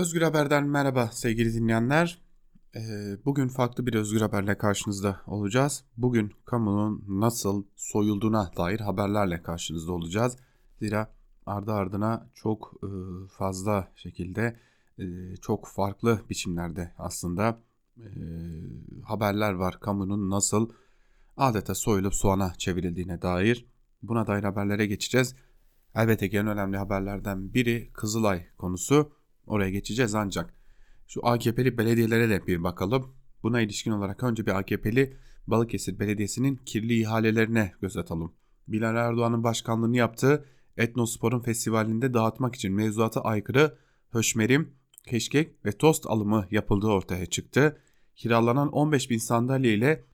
Özgür Haber'den merhaba sevgili dinleyenler. Ee, bugün farklı bir Özgür Haber'le karşınızda olacağız. Bugün kamunun nasıl soyulduğuna dair haberlerle karşınızda olacağız. Zira ardı ardına çok e, fazla şekilde e, çok farklı biçimlerde aslında e, haberler var. Kamunun nasıl adeta soyulup soğana çevrildiğine dair. Buna dair haberlere geçeceğiz. Elbette ki en önemli haberlerden biri Kızılay konusu. Oraya geçeceğiz ancak şu AKP'li belediyelere de bir bakalım. Buna ilişkin olarak önce bir AKP'li Balıkesir Belediyesi'nin kirli ihalelerine göz atalım. Bilal Erdoğan'ın başkanlığını yaptığı Etnospor'un festivalinde dağıtmak için mevzuata aykırı höşmerim, keşkek ve tost alımı yapıldığı ortaya çıktı. Kiralanan 15 bin sandalye ile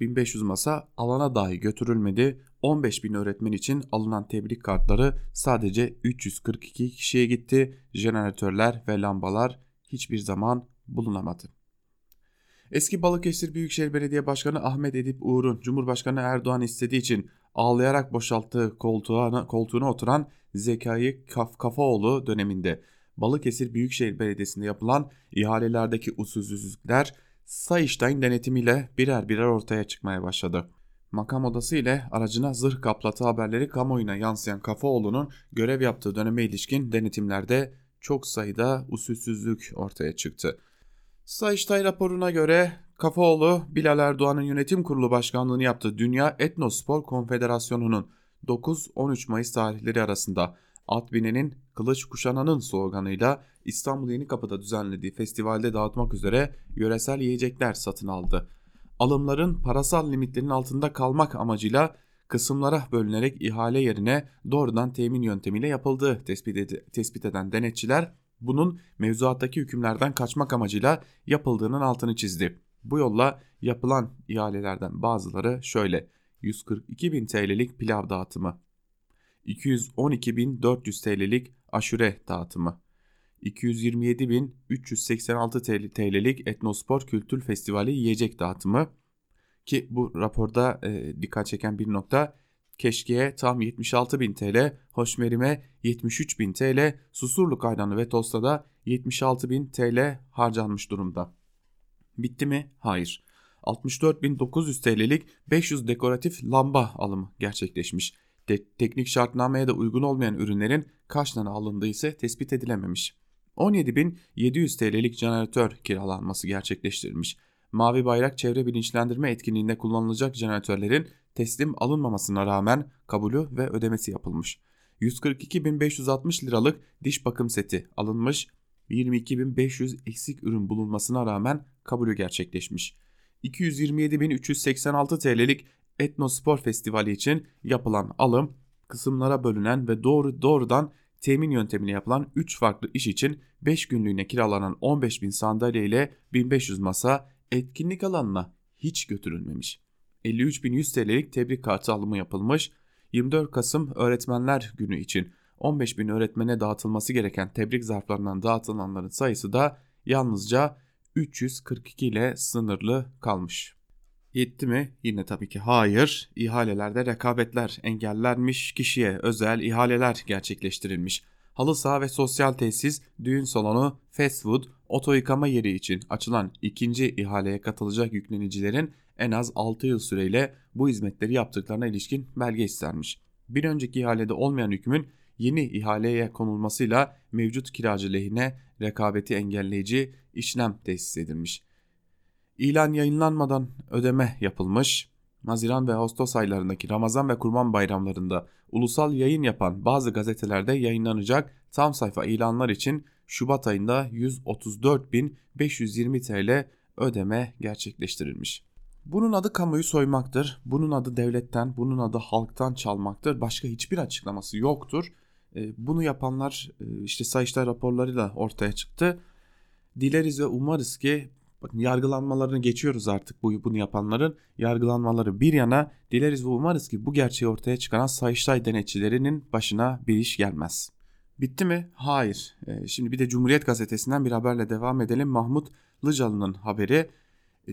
1500 masa alana dahi götürülmedi. 15 bin öğretmen için alınan tebrik kartları sadece 342 kişiye gitti. Jeneratörler ve lambalar hiçbir zaman bulunamadı. Eski Balıkesir Büyükşehir Belediye Başkanı Ahmet Edip Uğur'un Cumhurbaşkanı Erdoğan istediği için ağlayarak boşalttığı koltuğuna, koltuğuna oturan Zekai Kaf Kafaoğlu döneminde Balıkesir Büyükşehir Belediyesi'nde yapılan ihalelerdeki usulsüzlükler Sayıştay'ın denetimiyle birer birer ortaya çıkmaya başladı. Makam odası ile aracına zırh kaplatı haberleri kamuoyuna yansıyan Kafaoğlu'nun görev yaptığı döneme ilişkin denetimlerde çok sayıda usulsüzlük ortaya çıktı. Sayıştay raporuna göre Kafaoğlu, Bilal Erdoğan'ın yönetim kurulu başkanlığını yaptığı Dünya Etnospor Konfederasyonu'nun 9-13 Mayıs tarihleri arasında At binenin kılıç kuşananın sloganıyla İstanbul Yeni Kapı'da düzenlediği festivalde dağıtmak üzere yöresel yiyecekler satın aldı. Alımların parasal limitlerin altında kalmak amacıyla kısımlara bölünerek ihale yerine doğrudan temin yöntemiyle yapıldığı tespit, ed tespit eden denetçiler bunun mevzuattaki hükümlerden kaçmak amacıyla yapıldığının altını çizdi. Bu yolla yapılan ihalelerden bazıları şöyle 142 bin TL'lik pilav dağıtımı, 212.400 TL'lik aşure dağıtımı, 227.386 TL'lik Etnospor Kültür Festivali yiyecek dağıtımı ki bu raporda e, dikkat çeken bir nokta Keşke'ye tam 76.000 TL, Hoşmerim'e 73.000 TL, Susurluk Kaydanı ve Tosta da 76.000 TL harcanmış durumda. Bitti mi? Hayır. 64.900 TL'lik 500 dekoratif lamba alımı gerçekleşmiş. De teknik şartnameye de uygun olmayan ürünlerin kaç alındığı ise tespit edilememiş. 17.700 TL'lik jeneratör kiralanması gerçekleştirilmiş. Mavi Bayrak çevre bilinçlendirme etkinliğinde kullanılacak jeneratörlerin teslim alınmamasına rağmen kabulü ve ödemesi yapılmış. 142.560 liralık diş bakım seti alınmış. 22.500 eksik ürün bulunmasına rağmen kabulü gerçekleşmiş. 227.386 TL'lik Etnospor Festivali için yapılan alım kısımlara bölünen ve doğru doğrudan temin yöntemine yapılan 3 farklı iş için 5 günlüğüne kiralanan 15 bin sandalye ile 1500 masa etkinlik alanına hiç götürülmemiş. 53.100 TL'lik tebrik kartı alımı yapılmış. 24 Kasım Öğretmenler Günü için 15 bin öğretmene dağıtılması gereken tebrik zarflarından dağıtılanların sayısı da yalnızca 342 ile sınırlı kalmış. Yetti mi? Yine tabii ki hayır. İhalelerde rekabetler engellenmiş, kişiye özel ihaleler gerçekleştirilmiş. Halı saha ve sosyal tesis, düğün salonu, fast food, oto yıkama yeri için açılan ikinci ihaleye katılacak yüklenicilerin en az 6 yıl süreyle bu hizmetleri yaptıklarına ilişkin belge istenmiş. Bir önceki ihalede olmayan hükmün yeni ihaleye konulmasıyla mevcut kiracı lehine rekabeti engelleyici işlem tesis edilmiş. İlan yayınlanmadan ödeme yapılmış. Haziran ve Ağustos aylarındaki Ramazan ve Kurban bayramlarında ulusal yayın yapan bazı gazetelerde yayınlanacak tam sayfa ilanlar için Şubat ayında 134.520 TL ödeme gerçekleştirilmiş. Bunun adı kamuyu soymaktır. Bunun adı devletten, bunun adı halktan çalmaktır. Başka hiçbir açıklaması yoktur. E, bunu yapanlar e, işte Sayıştay raporlarıyla ortaya çıktı. Dileriz ve umarız ki bakın yargılanmalarını geçiyoruz artık bu bunu yapanların yargılanmaları bir yana dileriz ve umarız ki bu gerçeği ortaya çıkaran Sayıştay denetçilerinin başına bir iş gelmez. Bitti mi? Hayır. E, şimdi bir de Cumhuriyet Gazetesi'nden bir haberle devam edelim. Mahmut Lıcalı'nın haberi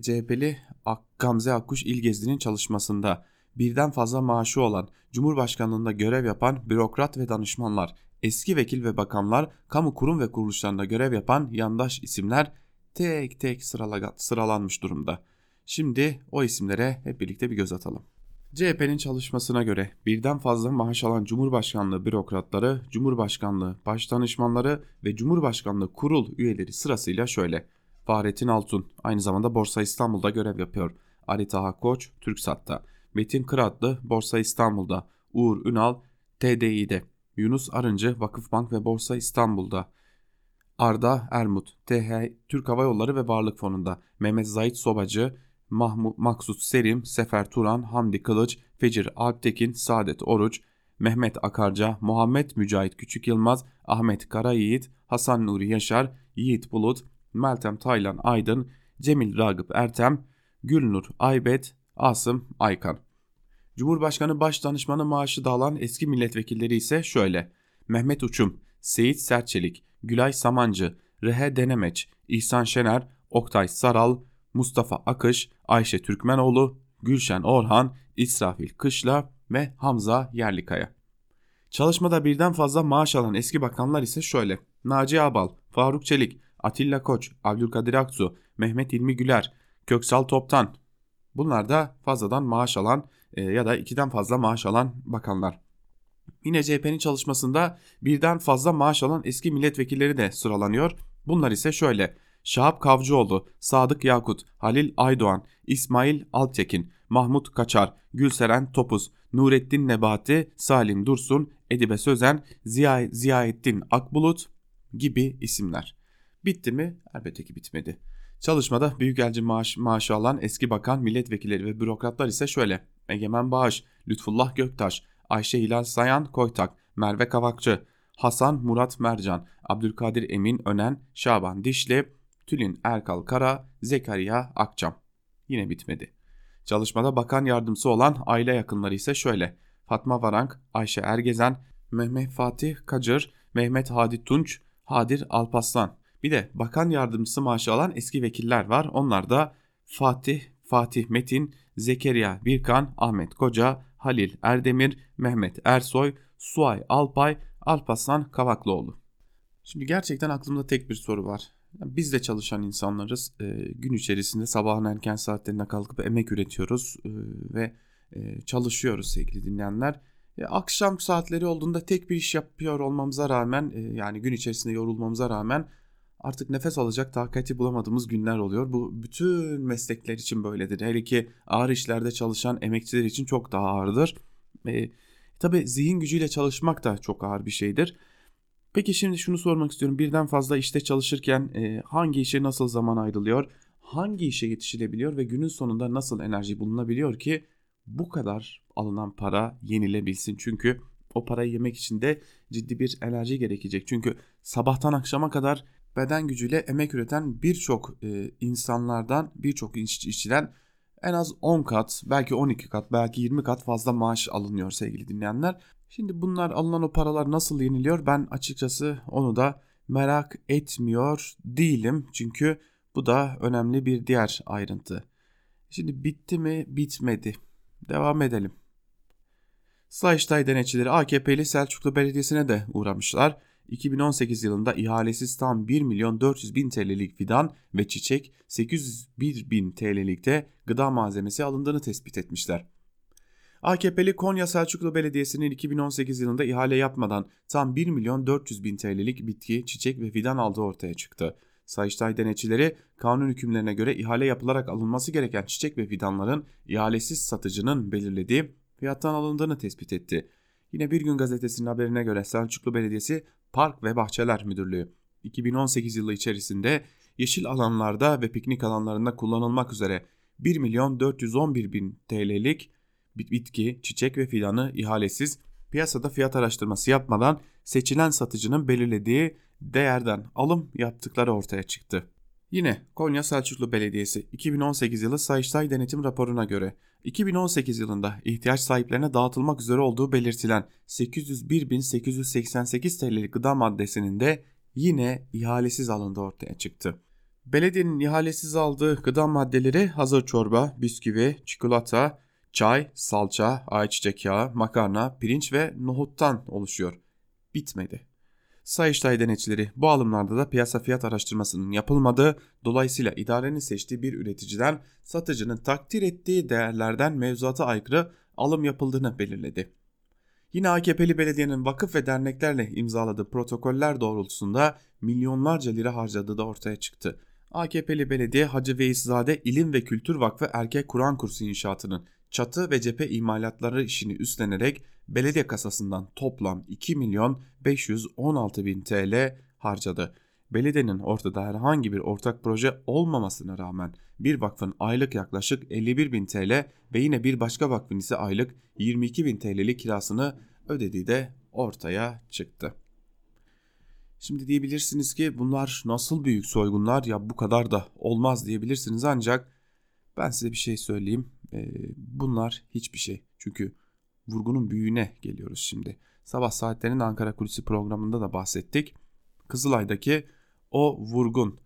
CHP'li Gamze Akkuş İlgezdi'nin çalışmasında birden fazla maaşı olan Cumhurbaşkanlığında görev yapan bürokrat ve danışmanlar eski vekil ve bakanlar, kamu kurum ve kuruluşlarında görev yapan yandaş isimler tek tek sıralanmış durumda. Şimdi o isimlere hep birlikte bir göz atalım. CHP'nin çalışmasına göre birden fazla maaş alan Cumhurbaşkanlığı bürokratları, Cumhurbaşkanlığı başdanışmanları ve Cumhurbaşkanlığı kurul üyeleri sırasıyla şöyle. Fahrettin Altun aynı zamanda Borsa İstanbul'da görev yapıyor. Ali Taha Koç TürkSat'ta. Metin Kıratlı Borsa İstanbul'da. Uğur Ünal TDİ'de. Yunus Arıncı Vakıfbank ve Borsa İstanbul'da. Arda Ermut TH Türk Hava Yolları ve Varlık Fonu'nda. Mehmet Zahit Sobacı Mahmut Maksut Serim, Sefer Turan, Hamdi Kılıç, Fecir Alptekin, Saadet Oruç, Mehmet Akarca, Muhammed Mücahit Küçük Yılmaz, Ahmet Karayiğit, Hasan Nuri Yaşar, Yiğit Bulut, Meltem Taylan Aydın, Cemil Ragıp Ertem, Gülnur Aybet, Asım Aykan. Cumhurbaşkanı Başdanışmanı maaşı dağılan eski milletvekilleri ise şöyle. Mehmet Uçum, Seyit Serçelik, Gülay Samancı, Rehe Denemeç, İhsan Şener, Oktay Saral, Mustafa Akış, Ayşe Türkmenoğlu, Gülşen Orhan, İsrafil Kışla ve Hamza Yerlikaya. Çalışmada birden fazla maaş alan eski bakanlar ise şöyle. Naci Abal, Faruk Çelik, Atilla Koç, Abdülkadir Aksu, Mehmet İlmi Güler, Köksal Toptan. Bunlar da fazladan maaş alan e, ya da ikiden fazla maaş alan bakanlar. Yine CHP'nin çalışmasında birden fazla maaş alan eski milletvekilleri de sıralanıyor. Bunlar ise şöyle. Şahap Kavcıoğlu, Sadık Yakut, Halil Aydoğan, İsmail Altekin, Mahmut Kaçar, Gülseren Topuz, Nurettin Nebati, Salim Dursun, Edibe Sözen, Ziya, Ziyaettin Akbulut gibi isimler. Bitti mi? Elbette ki bitmedi. Çalışmada büyükelci maaş, maaşı alan eski bakan, milletvekilleri ve bürokratlar ise şöyle. Egemen Bağış, Lütfullah Göktaş, Ayşe Hilal Sayan Koytak, Merve Kavakçı, Hasan Murat Mercan, Abdülkadir Emin Önen, Şaban Dişli, Tülin Erkal Kara, Zekeriya Akçam. Yine bitmedi. Çalışmada bakan yardımcısı olan aile yakınları ise şöyle. Fatma Varank, Ayşe Ergezen, Mehmet Fatih Kacır, Mehmet Hadi Tunç, Hadir Alpaslan. Bir de bakan yardımcısı maaşı alan eski vekiller var. Onlar da Fatih, Fatih Metin, Zekeriya Birkan, Ahmet Koca, Halil Erdemir, Mehmet Ersoy, Suay Alpay, Alpaslan Kavaklıoğlu. Şimdi gerçekten aklımda tek bir soru var. Biz de çalışan insanlarız. E, gün içerisinde sabahın erken saatlerinde kalkıp emek üretiyoruz e, ve e, çalışıyoruz sevgili dinleyenler. E, akşam saatleri olduğunda tek bir iş yapıyor olmamıza rağmen e, yani gün içerisinde yorulmamıza rağmen artık nefes alacak takati bulamadığımız günler oluyor. Bu bütün meslekler için böyledir. Hele ki ağır işlerde çalışan emekçiler için çok daha ağırdır. E, tabii zihin gücüyle çalışmak da çok ağır bir şeydir. Peki şimdi şunu sormak istiyorum. Birden fazla işte çalışırken e, hangi işe nasıl zaman ayrılıyor? Hangi işe yetişilebiliyor ve günün sonunda nasıl enerji bulunabiliyor ki bu kadar alınan para yenilebilsin? Çünkü o parayı yemek için de ciddi bir enerji gerekecek. Çünkü sabahtan akşama kadar beden gücüyle emek üreten birçok e, insanlardan, birçok işçiden en az 10 kat, belki 12 kat, belki 20 kat fazla maaş alınıyor sevgili dinleyenler. Şimdi bunlar alınan o paralar nasıl yeniliyor ben açıkçası onu da merak etmiyor değilim. Çünkü bu da önemli bir diğer ayrıntı. Şimdi bitti mi bitmedi. Devam edelim. Sayıştay denetçileri AKP'li Selçuklu Belediyesi'ne de uğramışlar. 2018 yılında ihalesiz tam 1 milyon 400 bin TL'lik fidan ve çiçek 801 bin TL'likte gıda malzemesi alındığını tespit etmişler. AKP'li Konya Selçuklu Belediyesi'nin 2018 yılında ihale yapmadan tam 1 milyon 400 bin TL'lik bitki, çiçek ve fidan aldığı ortaya çıktı. Sayıştay denetçileri kanun hükümlerine göre ihale yapılarak alınması gereken çiçek ve fidanların ihalesiz satıcının belirlediği fiyattan alındığını tespit etti. Yine Bir Gün Gazetesi'nin haberine göre Selçuklu Belediyesi Park ve Bahçeler Müdürlüğü 2018 yılı içerisinde yeşil alanlarda ve piknik alanlarında kullanılmak üzere 1 milyon 411 bin TL'lik bitki, çiçek ve fidanı ihalesiz piyasada fiyat araştırması yapmadan seçilen satıcının belirlediği değerden alım yaptıkları ortaya çıktı. Yine Konya Selçuklu Belediyesi 2018 yılı Sayıştay denetim raporuna göre 2018 yılında ihtiyaç sahiplerine dağıtılmak üzere olduğu belirtilen 801.888 TL'lik gıda maddesinin de yine ihalesiz alındığı ortaya çıktı. Belediyenin ihalesiz aldığı gıda maddeleri hazır çorba, bisküvi, çikolata, Çay, salça, ayçiçek yağı, makarna, pirinç ve nohuttan oluşuyor. Bitmedi. Sayıştay denetçileri bu alımlarda da piyasa fiyat araştırmasının yapılmadığı, dolayısıyla idarenin seçtiği bir üreticiden satıcının takdir ettiği değerlerden mevzuata aykırı alım yapıldığını belirledi. Yine AKP'li belediyenin vakıf ve derneklerle imzaladığı protokoller doğrultusunda milyonlarca lira harcadığı da ortaya çıktı. AKP'li belediye Hacı Veyizade İlim ve Kültür Vakfı Erkek Kur'an Kursu inşaatının çatı ve cephe imalatları işini üstlenerek belediye kasasından toplam 2 milyon 516 bin TL harcadı. Belediyenin ortada herhangi bir ortak proje olmamasına rağmen bir vakfın aylık yaklaşık 51 bin TL ve yine bir başka vakfın ise aylık 22 bin TL'lik kirasını ödediği de ortaya çıktı. Şimdi diyebilirsiniz ki bunlar nasıl büyük soygunlar ya bu kadar da olmaz diyebilirsiniz ancak ben size bir şey söyleyeyim. Ee, bunlar hiçbir şey. Çünkü vurgunun büyüğüne geliyoruz şimdi. Sabah saatlerinin Ankara Kulisi programında da bahsettik. Kızılay'daki o vurgun,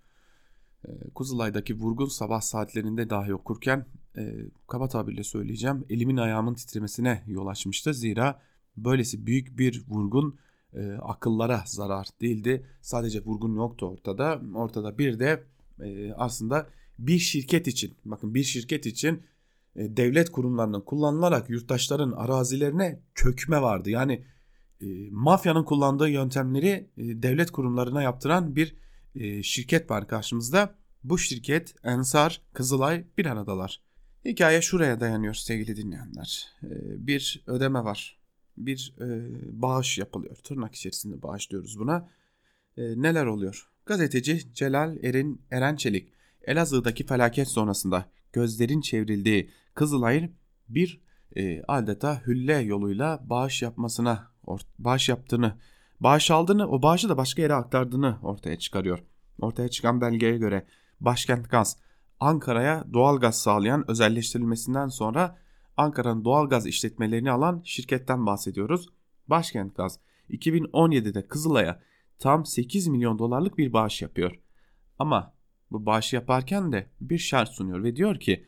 e, Kızılay'daki vurgun sabah saatlerinde dahi okurken e, kaba tabirle söyleyeceğim elimin ayağımın titremesine yol açmıştı. Zira böylesi büyük bir vurgun e, akıllara zarar değildi. Sadece vurgun yoktu ortada. Ortada bir de e, aslında bir şirket için bakın bir şirket için devlet kurumlarının kullanılarak yurttaşların arazilerine çökme vardı. Yani e, mafyanın kullandığı yöntemleri e, devlet kurumlarına yaptıran bir e, şirket var karşımızda. Bu şirket Ensar, Kızılay bir aradalar. Hikaye şuraya dayanıyor sevgili dinleyenler. E, bir ödeme var. Bir e, bağış yapılıyor. Tırnak içerisinde bağış diyoruz buna. E, neler oluyor? Gazeteci Celal Erin Eren Çelik Elazığ'daki felaket sonrasında gözlerin çevrildiği Kızılay'ın bir e, adeta hülle yoluyla bağış yapmasına, bağış yaptığını, bağış aldığını, o bağışı da başka yere aktardığını ortaya çıkarıyor. Ortaya çıkan belgeye göre Başkent Gaz Ankara'ya doğal gaz sağlayan özelleştirilmesinden sonra Ankara'nın doğal gaz işletmelerini alan şirketten bahsediyoruz. Başkent Gaz 2017'de Kızılay'a tam 8 milyon dolarlık bir bağış yapıyor. Ama bu bağışı yaparken de bir şart sunuyor ve diyor ki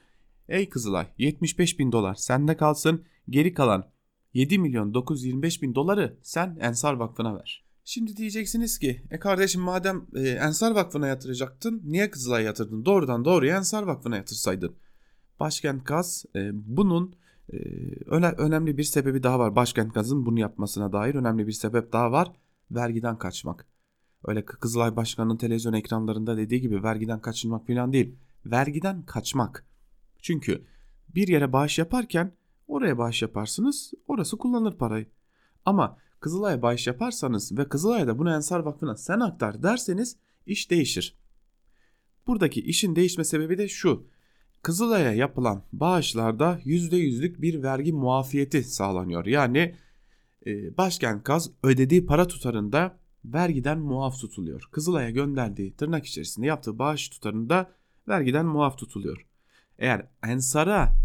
Ey Kızılay 75 bin dolar sende kalsın geri kalan 7 milyon 925 bin doları sen Ensar Vakfı'na ver. Şimdi diyeceksiniz ki e kardeşim madem e, Ensar Vakfı'na yatıracaktın niye Kızılay yatırdın? Doğrudan doğruya Ensar Vakfı'na yatırsaydın. Başkent Gaz e, bunun e, öne, önemli bir sebebi daha var. Başkent Gaz'ın bunu yapmasına dair önemli bir sebep daha var. Vergiden kaçmak. Öyle Kızılay Başkanı'nın televizyon ekranlarında dediği gibi vergiden kaçınmak falan değil. Vergiden kaçmak. Çünkü bir yere bağış yaparken oraya bağış yaparsınız, orası kullanır parayı. Ama Kızılay'a bağış yaparsanız ve Kızılay'da bunu Ensar Vakfı'na sen aktar derseniz iş değişir. Buradaki işin değişme sebebi de şu. Kızılay'a yapılan bağışlarda %100'lük bir vergi muafiyeti sağlanıyor. Yani e, başkent gaz ödediği para tutarında vergiden muaf tutuluyor. Kızılay'a gönderdiği tırnak içerisinde yaptığı bağış tutarında vergiden muaf tutuluyor. Eğer Ensar'a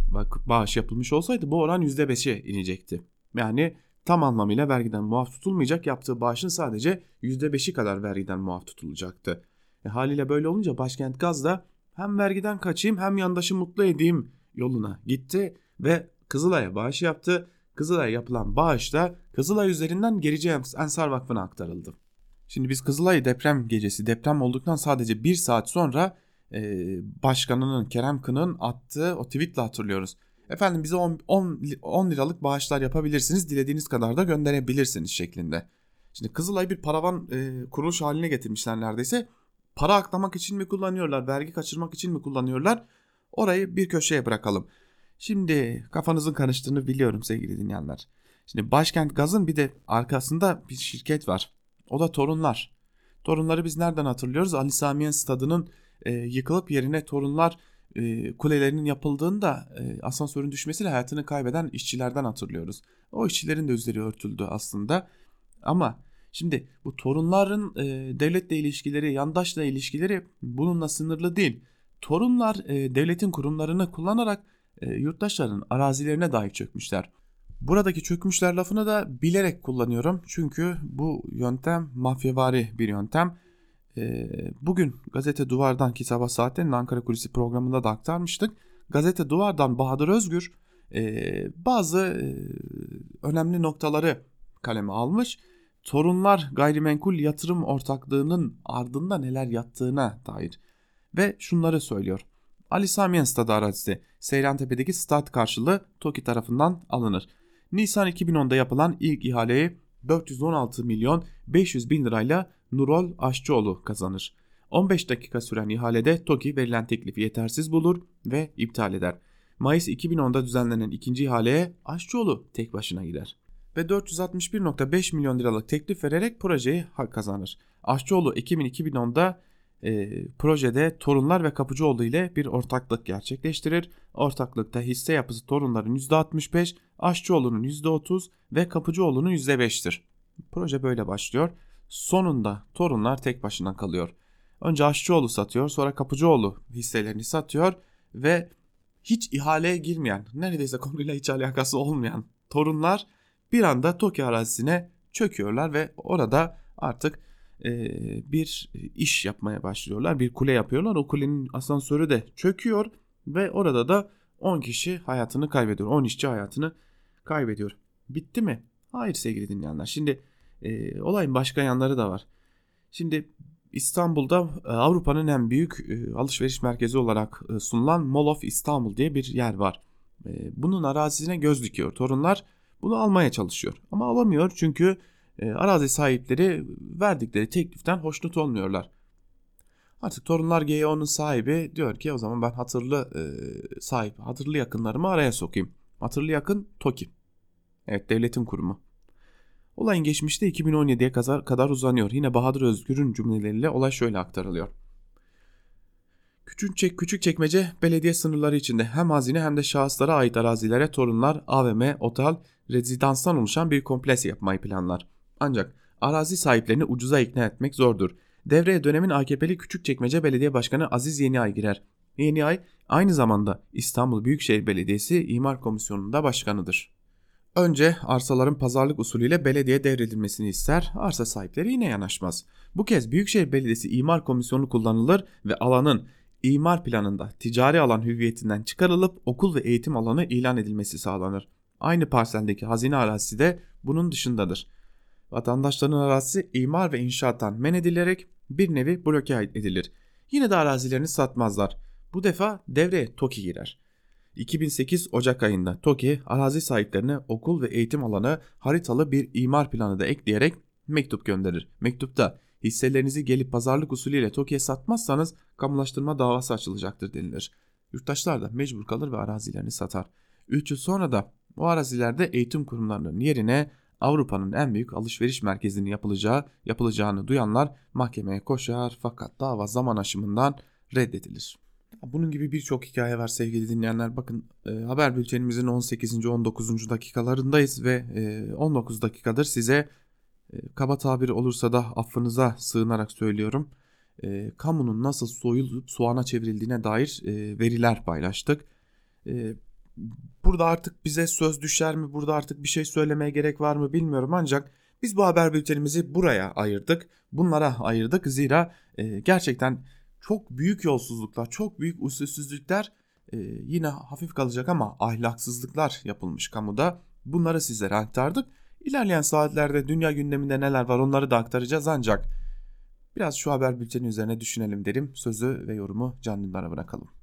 bağış yapılmış olsaydı bu oran %5'e inecekti. Yani tam anlamıyla vergiden muaf tutulmayacak yaptığı bağışın sadece %5'i kadar vergiden muaf tutulacaktı. E, haliyle böyle olunca Başkent Gaz da hem vergiden kaçayım hem yandaşı mutlu edeyim yoluna gitti ve Kızılay'a bağış yaptı. Kızılay'a yapılan bağış da Kızılay üzerinden Gerici Ensar Vakfı'na aktarıldı. Şimdi biz Kızılay deprem gecesi deprem olduktan sadece bir saat sonra e, başkanının Kerem Kın'ın attığı o tweetle hatırlıyoruz. Efendim bize 10, 10, 10 liralık bağışlar yapabilirsiniz dilediğiniz kadar da gönderebilirsiniz şeklinde. Şimdi Kızılay bir paravan e, kuruluş haline getirmişler neredeyse. Para aklamak için mi kullanıyorlar, vergi kaçırmak için mi kullanıyorlar? Orayı bir köşeye bırakalım. Şimdi kafanızın karıştığını biliyorum sevgili dinleyenler. Şimdi Başkent Gaz'ın bir de arkasında bir şirket var. O da Torunlar. Torunları biz nereden hatırlıyoruz? Ali Samiyen Stadı'nın e, yıkılıp yerine Torunlar e, kulelerinin yapıldığında e, asansörün düşmesiyle hayatını kaybeden işçilerden hatırlıyoruz. O işçilerin de üzeri örtüldü aslında. Ama şimdi bu torunların e, devletle ilişkileri, yandaşla ilişkileri bununla sınırlı değil. Torunlar e, devletin kurumlarını kullanarak e, yurttaşların arazilerine dahi çökmüşler. Buradaki çökmüşler lafını da bilerek kullanıyorum. Çünkü bu yöntem mafyavari bir yöntem. Ee, bugün Gazete Duvar'dan ki sabah saatlerinin Ankara Kulisi programında da aktarmıştık. Gazete Duvar'dan Bahadır Özgür e, bazı e, önemli noktaları kaleme almış Torunlar gayrimenkul yatırım ortaklığının ardında neler yattığına dair ve şunları söylüyor. Ali Samiyen Stadı arazisi Seyrantepe'deki stat karşılığı TOKİ tarafından alınır. Nisan 2010'da yapılan ilk ihaleyi 416 milyon 500 bin lirayla Nurol Aşçıoğlu kazanır. 15 dakika süren ihalede TOKİ verilen teklifi yetersiz bulur ve iptal eder. Mayıs 2010'da düzenlenen ikinci ihaleye Aşçıoğlu tek başına gider ve 461.5 milyon liralık teklif vererek projeyi hak kazanır. Aşçıoğlu Ekim 2010'da e, projede Torunlar ve Kapıcıoğlu ile bir ortaklık gerçekleştirir. Ortaklıkta hisse yapısı Torunların %65, Aşçıoğlu'nun %30 ve Kapıcıoğlu'nun %5'tir. Proje böyle başlıyor. Sonunda Torunlar tek başına kalıyor. Önce Aşçıoğlu satıyor, sonra Kapıcıoğlu hisselerini satıyor ve hiç ihaleye girmeyen, neredeyse konuyla hiç alakası olmayan Torunlar bir anda Tokyo arazisine çöküyorlar ve orada artık e, bir iş yapmaya başlıyorlar. Bir kule yapıyorlar. O kulenin asansörü de çöküyor ve orada da 10 kişi hayatını kaybediyor. 10 işçi hayatını kaybediyor. Bitti mi? Hayır sevgili dinleyenler. Şimdi e, olayın başka yanları da var. Şimdi İstanbul'da e, Avrupa'nın en büyük e, alışveriş merkezi olarak e, sunulan Mall of İstanbul diye bir yer var. Bunun arazisine göz dikiyor torunlar bunu almaya çalışıyor. Ama alamıyor çünkü arazi sahipleri verdikleri tekliften hoşnut olmuyorlar. Artık torunlar GEO'nun sahibi diyor ki o zaman ben hatırlı sahip, hatırlı yakınlarımı araya sokayım. Hatırlı yakın TOKİ. Evet devletin kurumu. Olayın geçmişte 2017'ye kadar, kadar uzanıyor. Yine Bahadır Özgür'ün cümleleriyle olay şöyle aktarılıyor. Küçük, küçük çekmece belediye sınırları içinde hem hazine hem de şahıslara ait arazilere torunlar, AVM, otel, rezidanstan oluşan bir kompleks yapmayı planlar. Ancak arazi sahiplerini ucuza ikna etmek zordur. Devreye dönemin AKP'li Küçükçekmece Belediye Başkanı Aziz Yeniay girer. Yeniay aynı zamanda İstanbul Büyükşehir Belediyesi İmar Komisyonu'nda başkanıdır. Önce arsaların pazarlık usulüyle belediye devredilmesini ister, arsa sahipleri yine yanaşmaz. Bu kez Büyükşehir Belediyesi İmar Komisyonu kullanılır ve alanın imar planında ticari alan hüviyetinden çıkarılıp okul ve eğitim alanı ilan edilmesi sağlanır. Aynı parseldeki hazine arazisi de bunun dışındadır. Vatandaşların arazisi imar ve inşaattan men edilerek bir nevi bloke edilir. Yine de arazilerini satmazlar. Bu defa devreye TOKİ girer. 2008 Ocak ayında TOKİ arazi sahiplerine okul ve eğitim alanı haritalı bir imar planı da ekleyerek mektup gönderir. Mektupta hisselerinizi gelip pazarlık usulüyle TOKİ'ye satmazsanız kamulaştırma davası açılacaktır denilir. Yurttaşlar da mecbur kalır ve arazilerini satar. 3 yıl sonra da o arazilerde eğitim kurumlarının yerine Avrupa'nın en büyük alışveriş merkezinin yapılacağı yapılacağını duyanlar mahkemeye koşar fakat dava zaman aşımından reddedilir. Bunun gibi birçok hikaye var sevgili dinleyenler. Bakın e, haber bültenimizin 18. 19. dakikalarındayız ve e, 19 dakikadır size e, kaba tabir olursa da affınıza sığınarak söylüyorum. E, kamunun nasıl soyulup soğana çevrildiğine dair e, veriler paylaştık. E, burada artık bize söz düşer mi? Burada artık bir şey söylemeye gerek var mı bilmiyorum ancak biz bu haber bültenimizi buraya ayırdık. Bunlara ayırdık zira e, gerçekten çok büyük yolsuzluklar, çok büyük usulsüzlükler e, yine hafif kalacak ama ahlaksızlıklar yapılmış kamuda. Bunları sizlere aktardık. İlerleyen saatlerde dünya gündeminde neler var onları da aktaracağız ancak biraz şu haber bülteni üzerine düşünelim derim. Sözü ve yorumu Can bırakalım.